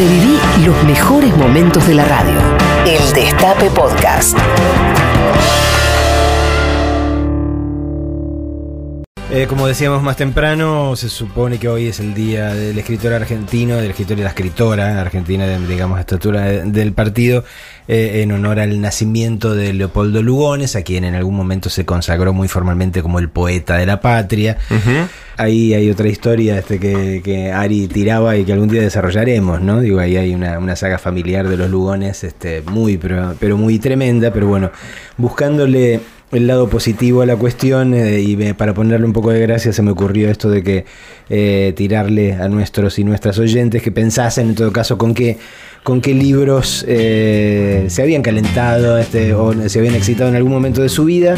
Reviví los mejores momentos de la radio. El Destape Podcast. Eh, como decíamos más temprano, se supone que hoy es el día del escritor argentino, del escritor y la escritora argentina, de, digamos, estatura de- del partido, eh, en honor al nacimiento de Leopoldo Lugones, a quien en algún momento se consagró muy formalmente como el poeta de la patria. Ahí hay otra historia este, que, Ari tiraba y que algún día desarrollaremos, ¿no? Digo, ahí hay una, una saga familiar de los Lugones, este, muy, pero, pero muy tremenda, pero bueno, buscándole el lado positivo a la cuestión eh, y para ponerle un poco de gracia se me ocurrió esto de que eh, tirarle a nuestros y nuestras oyentes que pensasen en todo caso con qué con qué libros eh, se habían calentado este, o se habían excitado en algún momento de su vida.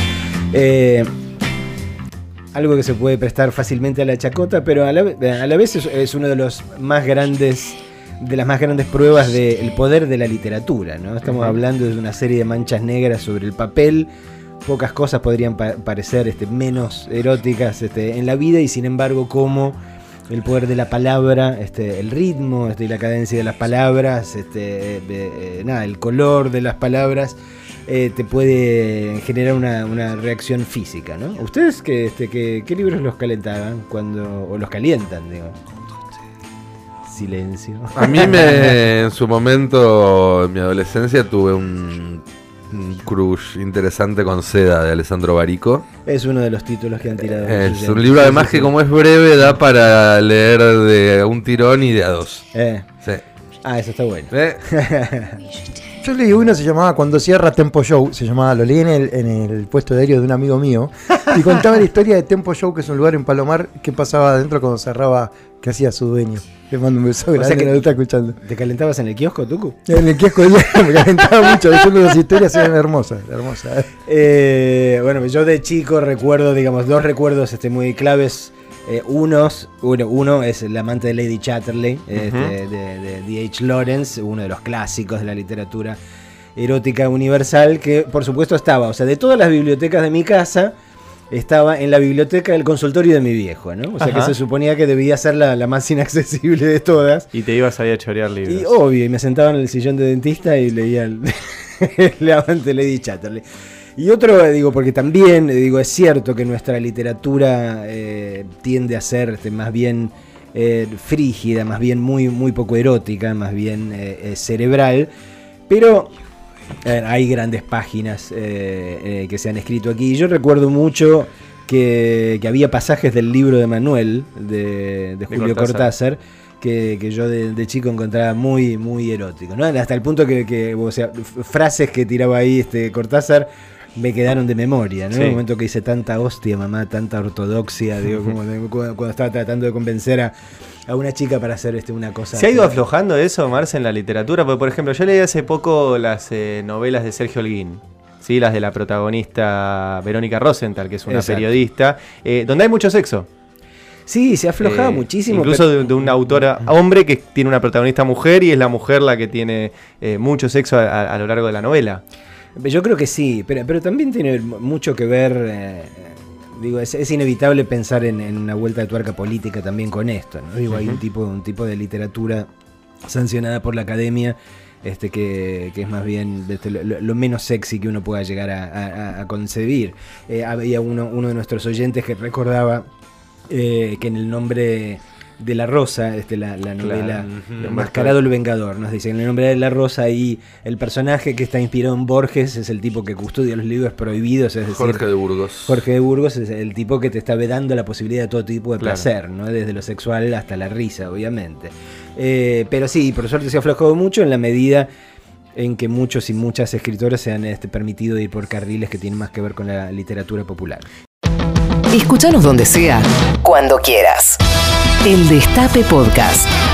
Algo que se puede prestar fácilmente a la chacota, pero a la, a la vez es, es uno de los más grandes de las más grandes pruebas del poder de la literatura, ¿no? Estamos hablando de una serie de manchas negras sobre el papel. Pocas cosas podrían pa- parecer este, menos eróticas este, en la vida y sin embargo como el poder de la palabra, este, el ritmo este, y la cadencia de las palabras, este, eh, nada, el color de las palabras eh, te puede generar una, una reacción física, ¿no? ¿Ustedes qué, este, qué, qué libros los calentaban cuando, o los calientan, digo? Silencio. A mí me, en su momento, en mi adolescencia, tuve un, un crush interesante con Seda de Alessandro Barico. Es uno de los títulos que han tirado. Es un libro además que como es breve da para leer de un tirón y de a dos. Eh, Sí. Ah, eso está bueno. ¿Eh? Yo leí uno, se llamaba Cuando cierra Tempo Show, se llamaba, lo leí en el, en el puesto de aéreo de un amigo mío, y contaba la historia de Tempo Show, que es un lugar en Palomar, que pasaba adentro cuando cerraba, que hacía su dueño. Le mando un beso grande, sea que- no lo está escuchando. ¿Te calentabas en el kiosco, Tucu? En el kiosco me calentaba mucho, leyendo las historias eran hermosas, hermosas. Eh, bueno, yo de chico recuerdo, digamos, dos recuerdos este, muy claves. Eh, unos, uno, uno es el amante de Lady Chatterley, este, de, D.H. Lawrence, uno de los clásicos de la literatura erótica universal, que por supuesto estaba, o sea, de todas las bibliotecas de mi casa, estaba en la biblioteca del consultorio de mi viejo, ¿no? O sea, que se suponía que debía ser la, la más inaccesible de todas. Y te ibas ahí a chorear libros. Y obvio, y me sentaba en el sillón de dentista y leía el, el amante de Lady Chatterley. Y otro, eh, digo, porque también, eh, digo, es cierto que nuestra literatura eh, tiende a ser este, más bien eh, frígida, más bien muy, muy poco erótica, más bien eh, cerebral, pero hay grandes páginas que se han escrito aquí. Yo recuerdo mucho que, que había pasajes del libro de Manuel, de, de Julio Cortázar. Cortázar, que, que yo de, de chico encontraba muy, muy erótico. ¿no? Hasta el punto que, que, o sea, frases que tiraba ahí este Cortázar me quedaron de memoria. ¿no? Sí. En un momento que hice tanta hostia, mamá, tanta ortodoxia, digo, como de- cuando, cuando estaba tratando de convencer a, a una chica para hacer este, una cosa. ¿Se ha ido aflojando eso, Marce, en la literatura? Porque, por ejemplo, yo leí hace poco las eh, novelas de Sergio Holguín. Sí, las de la protagonista Verónica Rosenthal, que es una Exacto. periodista, eh, donde hay mucho sexo. Sí, se ha aflojado Eh, muchísimo. Incluso pero- de, de un autor hombre que tiene una protagonista mujer y es la mujer la que tiene eh, mucho sexo a, a- a lo largo de la novela. Yo creo que sí, pero, pero también tiene mucho que ver. eh, digo, es, es inevitable pensar en, en una vuelta de tuerca política también con esto. ¿no? Digo, hay un tipo, un tipo de literatura sancionada por la academia. Este que, que es más bien este, lo, lo- lo menos sexy que uno pueda llegar a, a- a concebir. Eh, había uno, uno de nuestros oyentes que recordaba eh, que en el nombre de la Rosa, este, la, la novela Ujú. Enmascarado el Vengador, nos dice en el nombre de la Rosa y el personaje que está inspirado en Borges es el tipo que custodia los libros prohibidos, es decir, Jorge de Burgos. Jorge de Burgos es el tipo que te está vedando la posibilidad de todo tipo de Claro. placer, ¿no? desde lo sexual hasta la risa, obviamente. Eh, pero sí, por suerte se ha aflojado mucho en la medida en que muchos y muchas escritoras se han este, permitido ir por carriles que tienen más que ver con la literatura popular. Escúchanos donde sea, cuando quieras. El Destape Podcast.